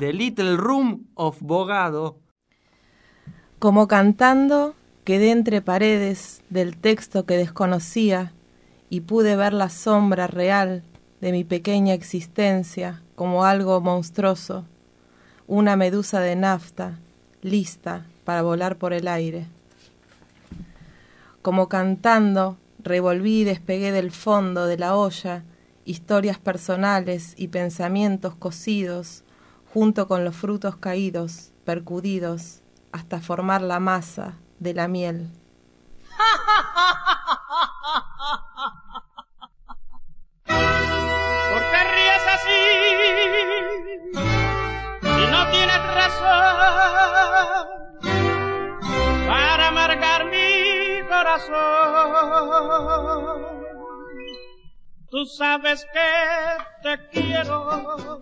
The Little Room of Bogado. Como cantando, quedé entre paredes del texto que desconocía y pude ver la sombra real de mi pequeña existencia como algo monstruoso, una medusa de nafta, lista para volar por el aire. Como cantando, revolví y despegué del fondo de la olla historias personales y pensamientos cocidos junto con los frutos caídos, percudidos, hasta formar la masa de la miel. ¿Por qué ríes así? Si no tienes razón para amargar mi corazón. Tú sabes que te quiero.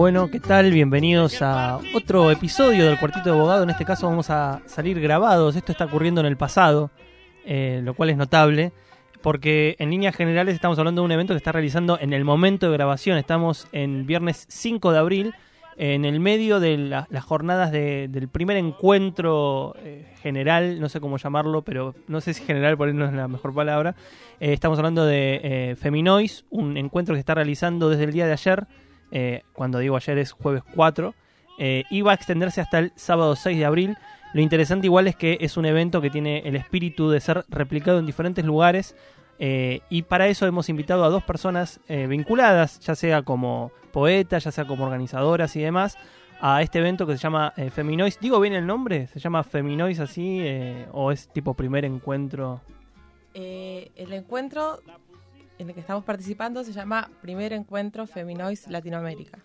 Bueno, ¿qué tal? Bienvenidos a otro episodio del Cuartito de Abogado. En este caso vamos a salir grabados. Esto está ocurriendo en el pasado, eh, lo cual es notable, porque en líneas generales estamos hablando de un evento que está realizando en el momento de grabación. Estamos en viernes 5 de abril, en el medio de la- las jornadas de- del primer encuentro eh, general, no sé cómo llamarlo, pero no sé si general por ahí no es la mejor palabra. Eh, estamos hablando de eh, Feminois, un encuentro que está realizando desde el día de ayer eh, cuando digo ayer es jueves 4, eh, y va a extenderse hasta el sábado 6 de abril. Lo interesante igual es que es un evento que tiene el espíritu de ser replicado en diferentes lugares eh, y para eso hemos invitado a dos personas eh, vinculadas, ya sea como poetas, ya sea como organizadoras y demás, a este evento que se llama Feminois. ¿Digo bien el nombre? ¿Se llama Feminois así o es tipo primer encuentro? El encuentro en el que estamos participando se llama Primer Encuentro Feminois Latinoamérica.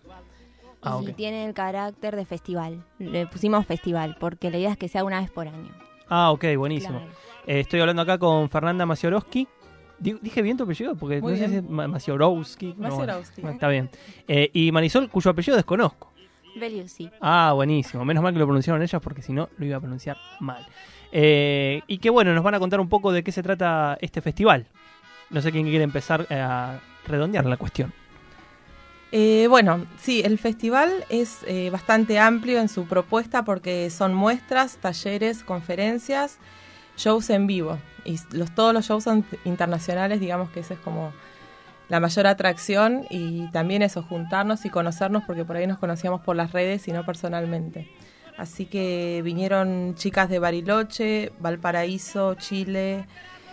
Ah, y tiene el carácter de festival. Le pusimos festival porque la idea es que sea una vez por año. Ah, ok, buenísimo. Claro. Eh, estoy hablando acá con Fernanda Maciorowski. Di- ¿Dije bien tu apellido? Porque Muy no sé si es Ma- Maciorowski. No, Maciorowski. bueno, está bien. Eh, y Marisol, cuyo apellido desconozco. Beliusi. Ah, buenísimo. Menos mal que lo pronunciaron ellas porque si no lo iba a pronunciar mal. Eh, y que bueno, nos van a contar un poco de qué se trata este festival. No sé quién quiere empezar eh, a redondear la cuestión. Eh, bueno, sí, el festival es eh, bastante amplio en su propuesta porque son muestras, talleres, conferencias, shows en vivo. Y los, todos los shows son internacionales, digamos que esa es como la mayor atracción y también eso, juntarnos y conocernos porque por ahí nos conocíamos por las redes y no personalmente. Así que vinieron chicas de Bariloche, Valparaíso, Chile,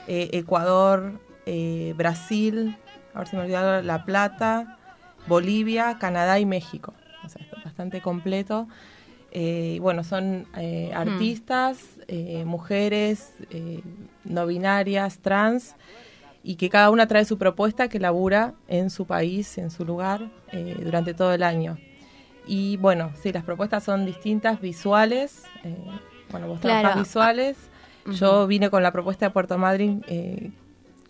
eh, Ecuador, eh, Brasil, a ver si me olvidado, La Plata, Bolivia, Canadá y México. O sea, está bastante completo. Eh, bueno, son eh, artistas, eh, mujeres, eh, no binarias, trans, y que cada una trae su propuesta que labura en su país, en su lugar, eh, durante todo el año. Y bueno, sí, las propuestas son distintas, visuales. eh, bueno, vos Claro. trabajás visuales. Ujú. Yo vine con la propuesta de Puerto Madryn,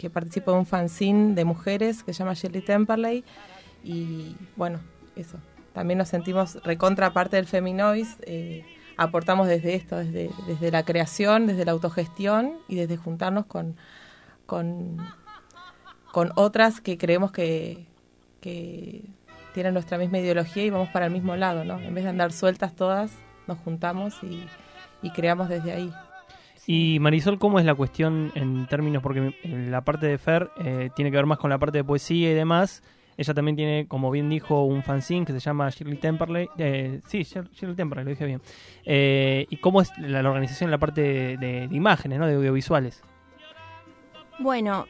que participo de un fanzine de mujeres que se llama Shirley Temperley. Y bueno, eso. También nos sentimos recontra parte del Feminois. eh, aportamos desde esto, desde, desde la creación, desde la autogestión y desde juntarnos con, con, con otras que creemos que, que tienen nuestra misma ideología y vamos para el mismo lado, ¿no? En vez de andar sueltas todas, nos juntamos y, y creamos desde ahí. Y Marisol, ¿cómo es la cuestión en términos? Porque eh, la parte de Fer eh, tiene que ver más con la parte de poesía y demás. Ella también tiene, como bien dijo, un fanzine que se llama Shirley Temperley. eh, sí, Shir- Shirley Temperley, lo dije bien. Eh, ¿Y cómo es la, organización en la parte de imágenes, ¿no? de audiovisuales? Bueno,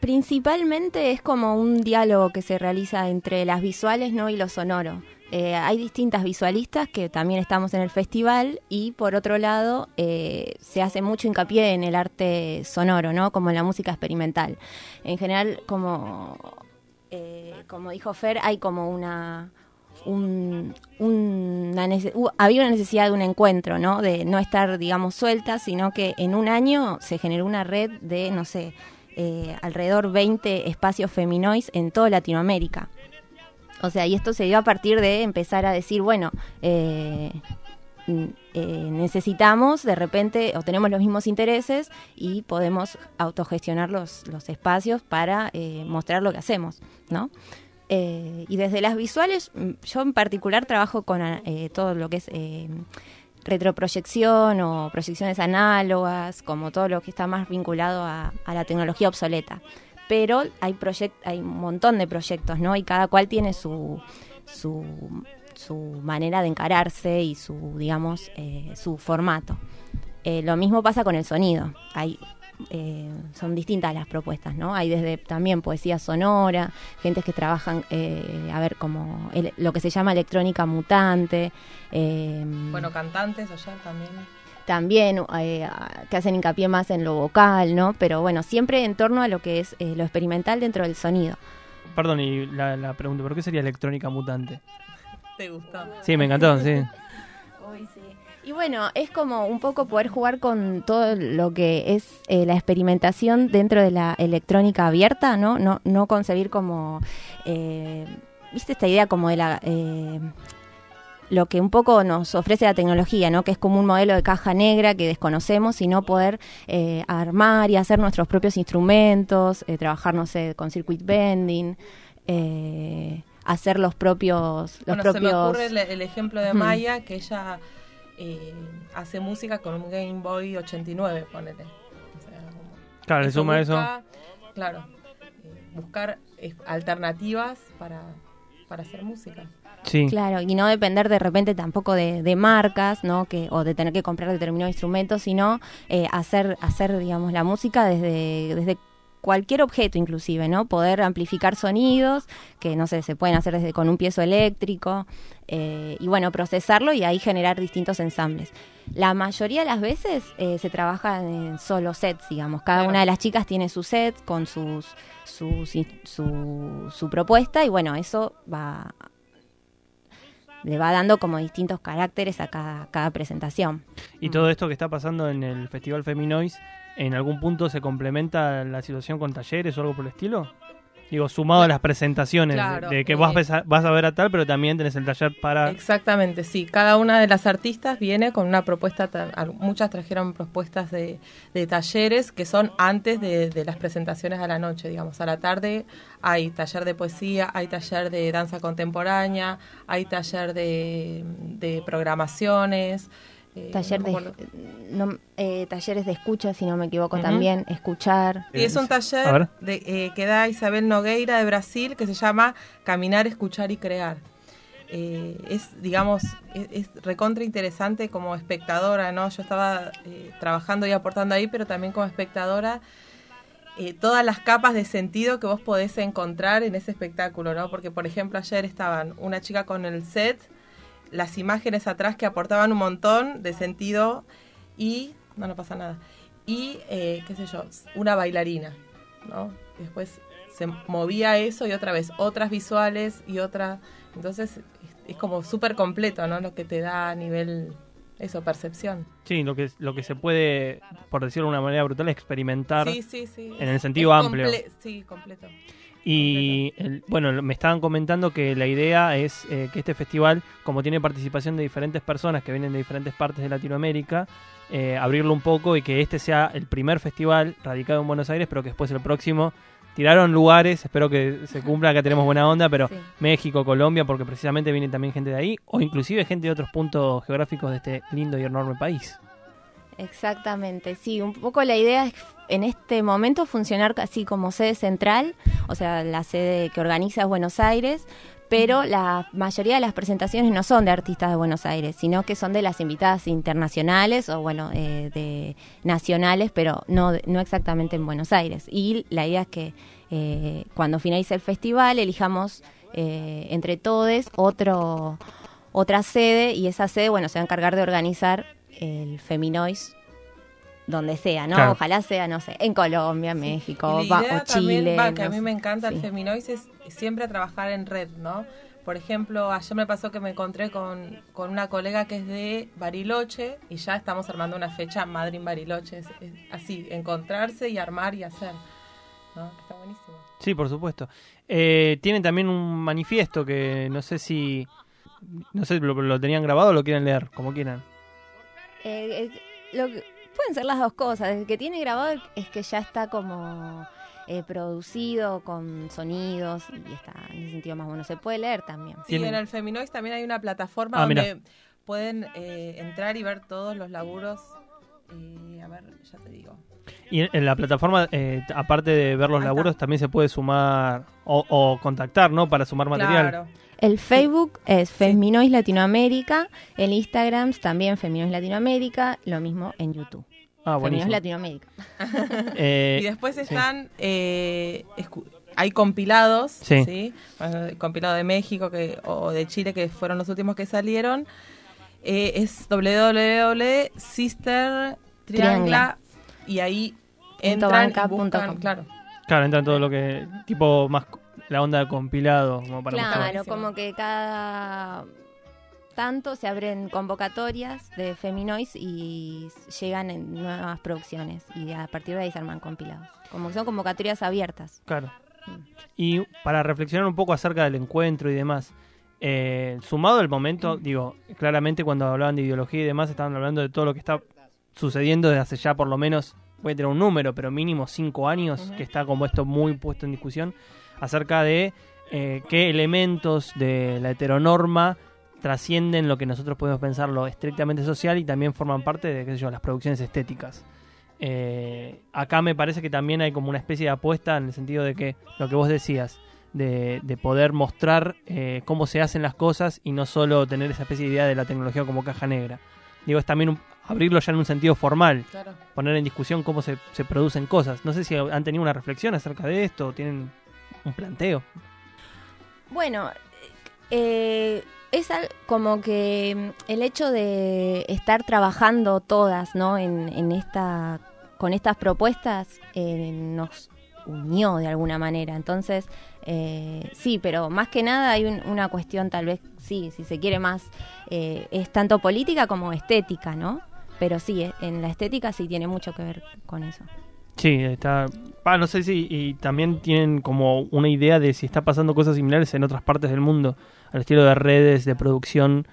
principalmente es como un diálogo que se realiza entre las visuales ¿no? y lo sonoro. Eh, hay distintas visualistas que también estamos en el festival y por otro lado eh, se hace mucho hincapié en el arte sonoro, ¿no? como en la música experimental. En general, como eh, como dijo Fer, hay como una... un- había una necesidad de un encuentro, ¿no? De no estar, digamos, sueltas, sino que en un año se generó una red de, no sé, eh, alrededor 20 espacios feminois en toda Latinoamérica. O sea, y esto se dio a partir de empezar a decir, bueno, eh, eh, necesitamos de repente, o tenemos los mismos intereses y podemos autogestionar los, los espacios para eh, mostrar lo que hacemos, ¿no? Y desde las visuales, mm, yo en particular trabajo con todo lo que es retroproyección o proyecciones análogas, como todo lo que está más vinculado a la tecnología obsoleta. Pero hay, proyect hay un montón de proyectos, ¿no? Y cada cual tiene su, su, su manera de encararse y su, digamos, eh, su formato. Eh, lo mismo pasa con el sonido. Hay, eh, son distintas las propuestas, ¿no? Hay desde también poesía sonora, gentes que trabajan, eh, a ver, como el- lo que se llama electrónica mutante. eh, Bueno, cantantes ayer también. También eh, que hacen hincapié más en lo vocal, ¿no? Pero bueno, siempre en torno a lo que es eh, lo experimental dentro del sonido. Perdón, y la, la pregunta, ¿por qué sería electrónica mutante? ¿Te gustó? Sí, me encantó, sí. Y bueno, es como un poco poder jugar con todo lo que es eh, la experimentación dentro de la electrónica abierta, ¿no? No, no concebir como, eh, ¿viste esta idea como de la... eh, lo que un poco nos ofrece la tecnología, ¿no? Que es como un modelo de caja negra que desconocemos, sino poder eh, armar y hacer nuestros propios instrumentos, eh, trabajar, no sé, con circuit bending, eh, hacer los propios, los Bueno, se me propios. ocurre el, el ejemplo de. Maya, que ella eh, hace música con un Game Boy 89, ponele. O sea, Claro, le suma eso. Claro, eh, buscar eh, alternativas para, para hacer música. Sí. Claro, y no depender de repente tampoco de, de marcas, ¿no? Que, o de tener que comprar determinados instrumentos, sino eh, hacer, hacer, digamos, la música desde, desde cualquier objeto inclusive, ¿no? Poder amplificar sonidos, que no sé, se pueden hacer desde con un piezo eléctrico, eh, y bueno, procesarlo y ahí generar distintos ensambles. La mayoría de las veces eh, se trabaja en solo sets, digamos. Cada Claro. una de las chicas tiene su set con sus, sus in- su, su propuesta y bueno, eso va le va dando como distintos caracteres a cada, cada presentación. Y todo esto que está pasando en el Festival Feminois, ¿en algún punto se complementa la situación con talleres o algo por el estilo? Digo, sumado a las presentaciones, de- Claro, de, que eh. vas, a, vas a ver a tal, pero también tenés el taller para... Exactamente, sí. Cada una de las artistas viene con una propuesta, muchas trajeron propuestas de, de talleres que son antes de, de las presentaciones a la noche, digamos. A la tarde hay taller de poesía, hay taller de danza contemporánea, hay taller de, de programaciones. Eh, Taller no de, no, eh, talleres de escucha, si no me equivoco también, escuchar. Y es un taller de, eh, que da Isabel Nogueira de Brasil que se llama Caminar, Escuchar y Crear. Eh, es, digamos, es, es recontra interesante como espectadora, ¿no? Yo estaba eh, trabajando y aportando ahí, pero también como espectadora, eh, todas las capas de sentido que vos podés encontrar en ese espectáculo, ¿no? Porque, por ejemplo, ayer estaban una chica con el set, las imágenes atrás que aportaban un montón de sentido y, no, no pasa nada, y, eh, qué sé yo, una bailarina, ¿no? Después se movía eso y otra vez otras visuales y otra, entonces es, como súper completo, ¿no? Lo que te da a nivel, eso, percepción. Sí, lo que, lo que se puede, por decirlo de una manera brutal, experimentar. Sí, sí, sí. en el sentido amplio. sí, completo. Y el- bueno, me estaban comentando que la idea es eh, que este festival, como tiene participación de diferentes personas que vienen de diferentes partes de Latinoamérica, eh, abrirlo un poco y que este sea el primer festival radicado en Buenos Aires, pero que después el próximo tiraron lugares, espero que se cumpla, acá tenemos buena onda, pero Sí. México, Colombia, porque precisamente viene también gente de ahí, o inclusive gente de otros puntos geográficos de este lindo y enorme país. Exactamente, sí, un poco la idea es en este momento funcionar casi como sede central, o sea, la sede que organiza es Buenos Aires, pero la mayoría de las presentaciones no son de artistas de Buenos Aires, sino que son de las invitadas internacionales o, bueno, eh, de nacionales, pero no, no exactamente en Buenos Aires. Y la idea es que eh, cuando finalice el festival elijamos eh, entre todos otro, otra sede y esa sede, bueno, se va a encargar de organizar el Feminois donde sea, ¿no? Claro. Ojalá sea, no sé, en Colombia, México, Y la va- idea o Chile. también, va, que a mí sé. me encanta el Sí. Feminoise es siempre trabajar en red, ¿no? Por ejemplo, ayer me pasó que me encontré con, con una colega que es de Bariloche y ya estamos armando una fecha Madrid Bariloche. Es, es así, encontrarse y armar y hacer. ¿no? Está buenísimo. Sí, por supuesto. Eh, tienen también un manifiesto que no sé si. No sé, lo, lo tenían grabado o lo quieren leer, como quieran. Eh, eh, lo que- pueden ser las dos cosas. El que tiene grabado es que ya está como eh, producido con sonidos y está en ese sentido más bueno. Se puede leer también. Sí, en el Feminoise también hay una plataforma Ah, donde pueden eh, entrar y ver todos los laburos. Y a ver, ya te digo. Y en- en la plataforma, eh, aparte de ver los está. laburos, también se puede sumar o, o contactar, ¿no? Para sumar material. Claro. El Facebook es Feminois Latinoamérica, el Instagram también Feminois Latinoamérica, lo mismo en YouTube. Ah, Feminois. Latinoamérica. Eh, Y después están, eh, hay compilados, Sí. sí. Bueno, el compilado de México que, o de Chile, que fueron los últimos que salieron. Eh, es www.sister Triangla y ahí entran y buscan, claro. claro, entra en todo lo que. Tipo más la onda de compilado, como para. Claro, como que cada tanto se abren convocatorias de Feminois y llegan en nuevas producciones y a partir de ahí se arman compilados. Como que son convocatorias abiertas. Claro. Y para reflexionar un poco acerca del encuentro y demás, eh, sumado el momento, digo, claramente cuando hablaban de ideología y demás, estaban hablando de todo lo que está sucediendo desde hace ya por lo menos, voy a tener un número, pero mínimo cinco años, que está como esto muy puesto en discusión, acerca de eh, qué elementos de la heteronorma trascienden lo que nosotros podemos pensar lo estrictamente social y también forman parte de, qué sé yo, las producciones estéticas. Eh, acá me parece que también hay como una especie de apuesta en el sentido de que lo que vos decías, de, de poder mostrar eh, cómo se hacen las cosas y no solo tener esa especie de idea de la tecnología como caja negra. Digo, es también un- abrirlo ya en un sentido formal, claro. poner en discusión cómo se, se producen cosas. No sé si han tenido una reflexión acerca de esto, o tienen un planteo. Bueno, eh, es como que mm, el hecho de estar trabajando todas, ¿no? En, en esta, con estas propuestas eh, nos unió de alguna manera. Entonces, eh, sí, pero más que nada hay un- una cuestión, tal vez, sí, si se quiere más, eh, es tanto política como estética, ¿no? Pero sí, eh, en la estética sí tiene mucho que ver con eso. Sí, está. ah, no sé si y también tienen como una idea de si está pasando cosas similares en otras partes del mundo, al estilo de redes de producción,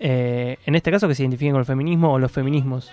eh, en este caso que se identifiquen con el feminismo o los feminismos.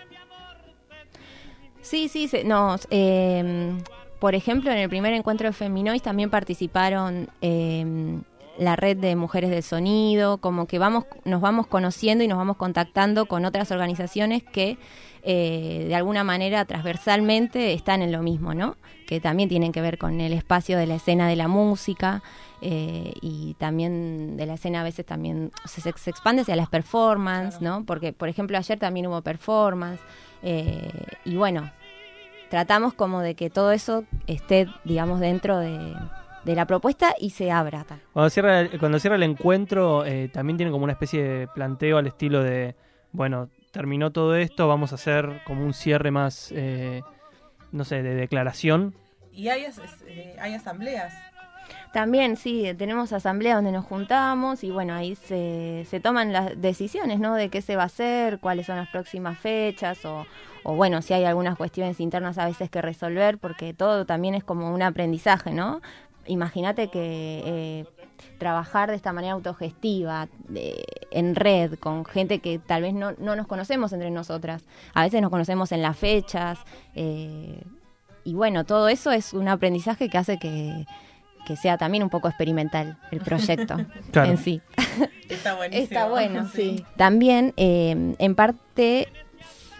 Sí, sí, se- nos, eh, por ejemplo, en el primer encuentro de Feminois también participaron eh, la red de mujeres del sonido, como que vamos, nos vamos conociendo y nos vamos contactando con otras organizaciones que eh, de alguna manera transversalmente están en lo mismo, ¿no? Que también tienen que ver con el espacio de la escena de la música eh, y también de la escena a veces también se, se expande hacia las performances, ¿no? Porque, por ejemplo, ayer también hubo performance eh, y bueno, tratamos como de que todo eso esté, digamos, dentro de, de la propuesta y se abra. Cuando cierra el, cuando cierra el encuentro, eh, también tiene como una especie de planteo al estilo de, bueno, terminó todo esto, vamos a hacer como un cierre más, eh, no sé, de declaración. Y hay, as- eh, hay asambleas. También, sí, tenemos asamblea donde nos juntamos y bueno, ahí se, se toman las decisiones, ¿no? De qué se va a hacer, cuáles son las próximas fechas o, o bueno, si hay algunas cuestiones internas a veces que resolver, porque todo también es como un aprendizaje, ¿no? Imagínate que eh, trabajar de esta manera autogestiva, de- en red, con gente que tal vez no, no nos conocemos entre nosotras, a veces nos conocemos en las fechas, eh, y bueno, todo eso es un aprendizaje que hace que, que sea también un poco experimental el proyecto Claro. en sí. Está buenísimo. Está bueno, sí. También, eh, en parte,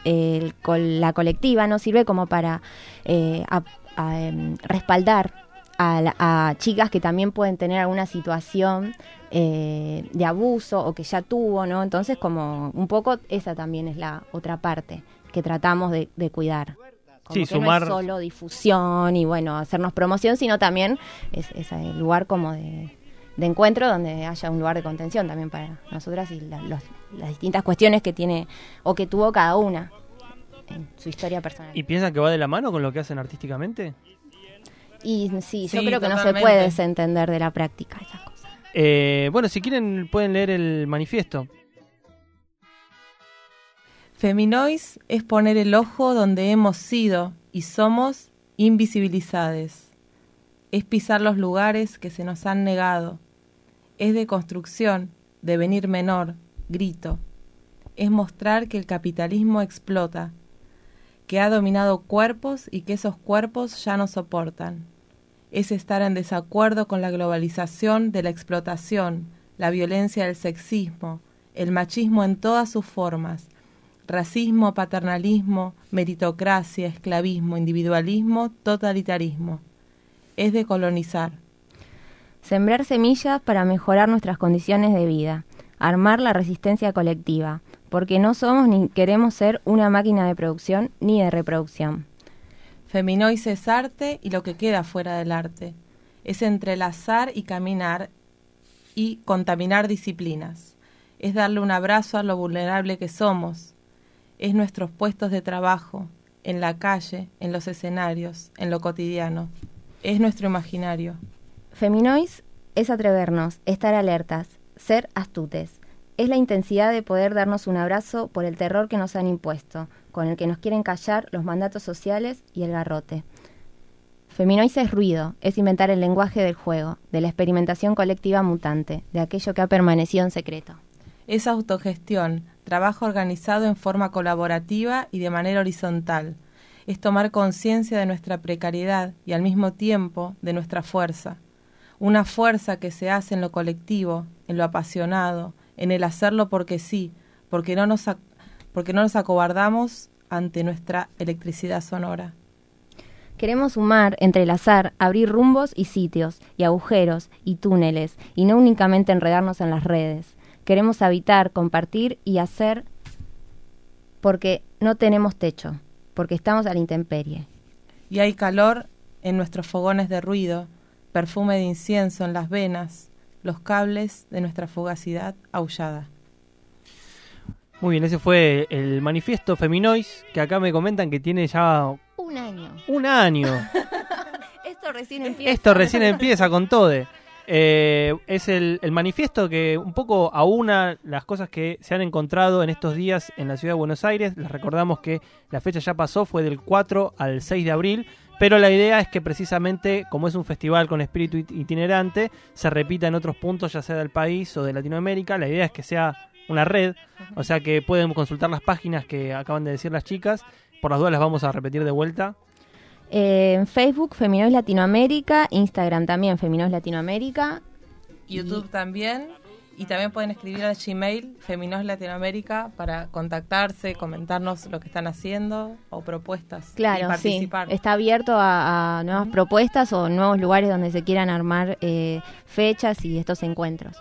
el col- la colectiva nos sirve como para eh, a- a, em, respaldar a, a chicas que también pueden tener alguna situación eh, de abuso o que ya tuvo, ¿no? Entonces, como un poco esa también es la otra parte que tratamos de, de cuidar. Como Sí, que no sumar- es solo difusión y bueno, hacernos promoción, sino también es, es el lugar como de, de encuentro donde haya un lugar de contención también para nosotras y la- los- las distintas cuestiones que tiene o que tuvo cada una en su historia personal. ¿Y piensan que va de la mano con lo que hacen artísticamente? Y sí, yo Sí, creo que no se puede desentender de la práctica esas cosas. Eh, bueno, si quieren pueden leer el manifiesto. Feminois es poner el ojo donde hemos sido y somos invisibilizades. Es pisar los lugares que se nos han negado. Es de construcción, devenir menor, grito. Es mostrar que el capitalismo explota, que ha dominado cuerpos y que esos cuerpos ya no soportan. Es estar en desacuerdo con la globalización de la explotación, la violencia del sexismo, el machismo en todas sus formas, racismo, paternalismo, meritocracia, esclavismo, individualismo, totalitarismo. Es de colonizar. Sembrar semillas para mejorar nuestras condiciones de vida, armar la resistencia colectiva, porque no somos ni queremos ser una máquina de producción ni de reproducción. Feminois es arte y lo que queda fuera del arte. Es entrelazar y caminar y contaminar disciplinas. Es darle un abrazo a lo vulnerable que somos. Es nuestros puestos de trabajo, en la calle, en los escenarios, en lo cotidiano. Es nuestro imaginario. Feminois es atrevernos, estar alertas, ser astutes. Es la intensidad de poder darnos un abrazo por el terror que nos han impuesto, con el que nos quieren callar los mandatos sociales y el garrote. Feminois es ruido, es inventar el lenguaje del juego, de la experimentación colectiva mutante, de aquello que ha permanecido en secreto. Es autogestión, trabajo organizado en forma colaborativa y de manera horizontal. Es tomar conciencia de nuestra precariedad y al mismo tiempo de nuestra fuerza. Una fuerza que se hace en lo colectivo, en lo apasionado, en el hacerlo porque sí, porque no nos, porque no nos acobardamos ante nuestra electricidad sonora. Queremos sumar, entrelazar, abrir rumbos y sitios, y agujeros, y túneles, y no únicamente enredarnos en las redes. Queremos habitar, compartir y hacer porque no tenemos techo, porque estamos a la intemperie. Y hay calor en nuestros fogones de ruido, perfume de incienso en las venas, los cables de nuestra fugacidad aullada. Muy bien, ese fue el manifiesto Feminois, que acá me comentan que tiene ya Un año. un año. Esto recién empieza. Esto recién empieza con todo. Eh, es el, el manifiesto que un poco aúna las cosas que se han encontrado en estos días en la ciudad de Buenos Aires. Les recordamos que la fecha ya pasó, fue del 4 al 6 de abril. Pero la idea es que precisamente, como es un festival con espíritu it- itinerante, se repita en otros puntos, ya sea del país o de Latinoamérica. La idea es que sea una red, o sea que pueden consultar las páginas que acaban de decir las chicas. Por las dudas las vamos a repetir de vuelta. Eh, en Facebook, Feminois Latinoamérica, Instagram también, Feminois Latinoamérica. YouTube también. Y también pueden escribir al Gmail Feminos Latinoamérica para contactarse, comentarnos lo que están haciendo o propuestas y Claro, sí. participar. Está abierto a, a nuevas propuestas o nuevos lugares donde se quieran armar eh, fechas y estos encuentros.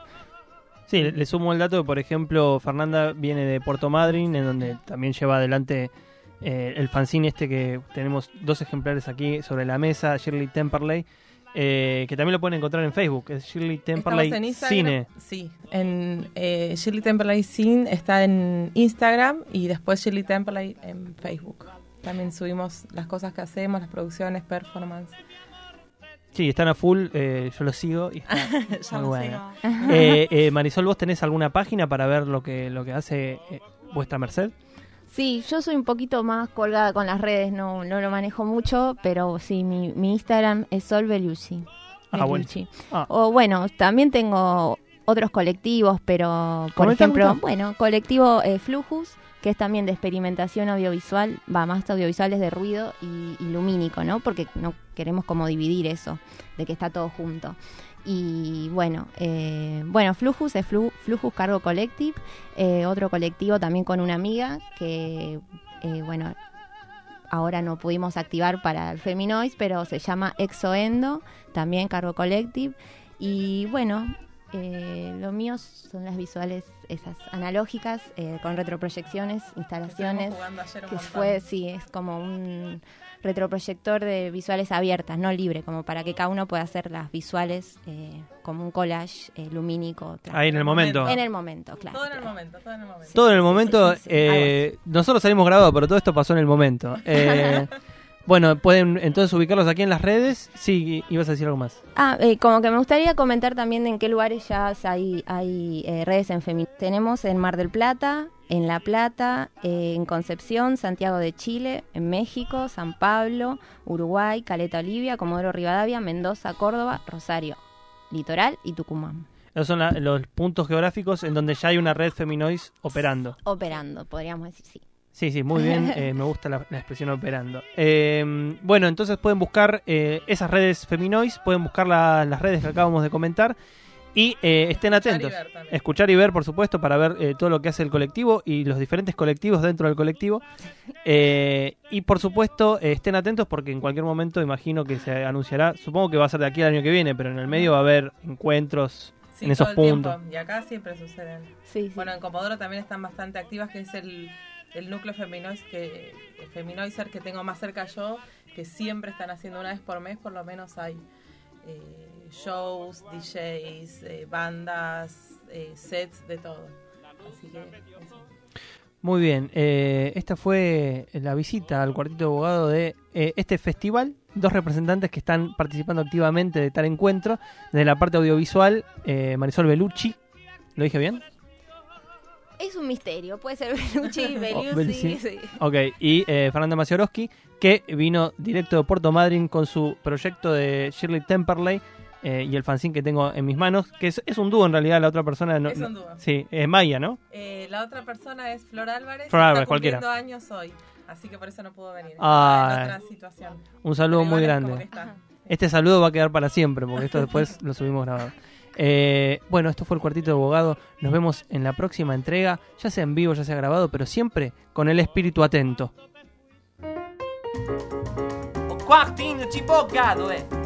Sí, le, sumo el dato que, por ejemplo, Fernanda viene de Puerto Madryn, en donde también lleva adelante eh, el fanzine este que tenemos dos ejemplares aquí sobre la mesa, Shirley Temperley, eh, que también lo pueden encontrar en Facebook, es Shirley Temperley en. Cine. Sí, en eh, Shirley Temperley Cine está en Instagram y después Shirley Temperley en Facebook. También subimos las cosas que hacemos, las producciones, performance. Sí, están a full, eh, yo lo sigo y está muy bueno. Eh, eh, Marisol, ¿vos tenés alguna página para ver lo que, lo que hace eh, vuestra merced? Sí, yo soy un poquito más colgada con las redes, no, no lo manejo mucho, pero sí, mi, mi Instagram es Sol Belucci. Ah, bueno. Ah. O bueno, también tengo otros colectivos, pero por ejemplo, bueno, colectivo eh, Flujus, que es también de experimentación audiovisual, va más audiovisuales de ruido y, y lumínico, ¿no? Porque no queremos como dividir eso, de que está todo junto. Y bueno, eh, bueno, Flujus es Flu- Flujus Cargo Collective, eh, otro colectivo también con una amiga que, eh, bueno, ahora no pudimos activar para el Feminois, pero se llama Exoendo, también Cargo Collective. Y bueno, Eh, lo mío son las visuales, esas analógicas, eh, con retroproyecciones, instalaciones. Estuvimos jugando ayer un Que montón. fue, sí, es como un retroproyector de visuales abiertas, no libre, como para que cada uno pueda hacer las visuales eh, como un collage eh, lumínico. Ahí en el momento. En el momento, claro. Todo en el momento, todo en el momento. Todo en el momento. sí, sí, eh, nosotros salimos grabados, pero todo esto pasó en el momento. Bueno, pueden entonces ubicarlos aquí en las redes. Sí, ibas a decir algo más. Ah, eh, como que me gustaría comentar también en qué lugares ya hay, hay eh, redes en femenino. Tenemos en Mar del Plata, en La Plata, eh, en Concepción, Santiago de Chile, en México, San Pablo, Uruguay, Caleta Olivia, Comodoro Rivadavia, Mendoza, Córdoba, Rosario, Litoral y Tucumán. Esos son la- los puntos geográficos en donde ya hay una red Feminois operando. Operando, podríamos decir sí. Sí, sí, muy bien. eh, me gusta la, la expresión operando. Eh, bueno, entonces pueden buscar eh, esas redes Feminois, pueden buscar la- las redes que acabamos de comentar y eh, estén Escuchar y atentos. Escuchar y ver, por supuesto, para ver eh, todo lo que hace el colectivo y los diferentes colectivos dentro del colectivo. Eh, y por supuesto, eh, estén atentos porque en cualquier momento imagino que se anunciará, supongo que va a ser de aquí al año que viene, pero en el medio va a haber encuentros Sí, en esos puntos. tiempo. Y acá siempre suceden. Sí, sí. Bueno, en Comodoro también están bastante activas, que es el, el núcleo feminois que, feminoiser que tengo más cerca yo, que siempre están haciendo una vez por mes, por lo menos hay eh, shows, DJs, eh, bandas, eh, sets, de todo. Muy bien, esta fue la visita al cuartito de abogado de este festival. Dos representantes que están participando activamente de tal encuentro. Desde la parte audiovisual, Marisol Bellucci. ¿Lo dije bien? Es un misterio, puede ser Belucci, Beliuzzi, Beliuzzi. sí. Ok, y eh, Fernanda Maciorowski, que vino directo de Puerto Madryn con su proyecto de Shirley Temperley eh, y el fanzine que tengo en mis manos, que es, es un dúo en realidad, la otra persona no, Es un dúo. Sí, es Maya, ¿no? Eh, la otra persona es Flor Álvarez, Flor está Álvarez, cualquiera. cumpliendo años hoy, así que por eso no pudo venir. Ah. Está en otra situación. Un saludo Pero muy grande. está. Este saludo va a quedar para siempre, porque esto después lo subimos grabado. Eh, bueno, esto fue el cuartito de abogado. Nos vemos en la próxima entrega, ya sea en vivo, ya sea grabado, pero siempre con el espíritu atento. O quartinho de bogado, é.